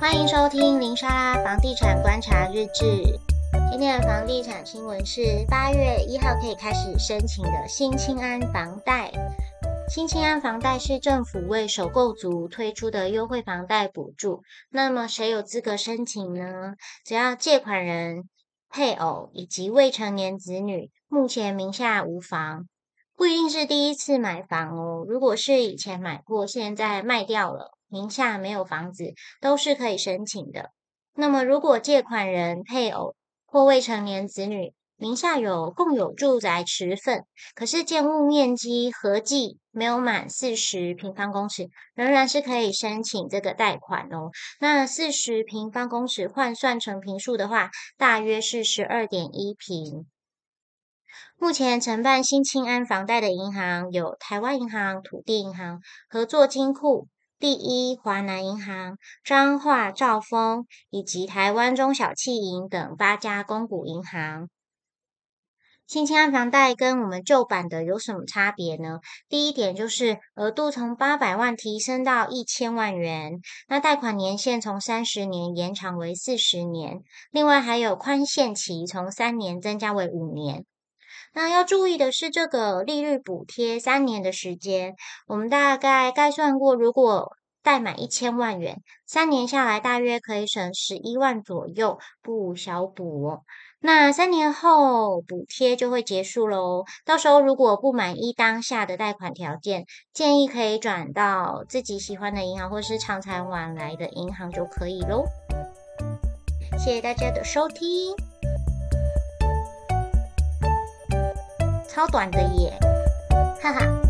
欢迎收听林莎拉房地产观察日志。今天的房地产新闻是八月一号可以开始申请的新青安房贷。新青安房贷是政府为首购族推出的优惠房贷补助。那么谁有资格申请呢？只要借款人、配偶以及未成年子女目前名下无房。不一定是第一次买房哦，如果是以前买过，现在卖掉了，名下没有房子，都是可以申请的。那么，如果借款人、配偶或未成年子女名下有共有住宅持分，可是建物面积合计没有满四十平方公尺，仍然是可以申请这个贷款哦。那四十平方公尺换算成坪数的话，大约是十二点一坪。目前承办新青安房贷的银行有台湾银行、土地银行、合作金库、第一华南银行、彰化兆丰以及台湾中小企银等八家公股银行。新青安房贷跟我们旧版的有什么差别呢？第一点就是额度从八百万提升到一千万元，那贷款年限从三十年延长为四十年，另外还有宽限期从三年增加为五年。那要注意的是，这个利率补贴三年的时间，我们大概概算过，如果贷满一千万元，三年下来大约可以省十一万左右，不小补哦。那三年后补贴就会结束喽。到时候如果不满意当下的贷款条件，建议可以转到自己喜欢的银行或是长财往来的银行就可以喽。谢谢大家的收听。超短的耶，哈哈。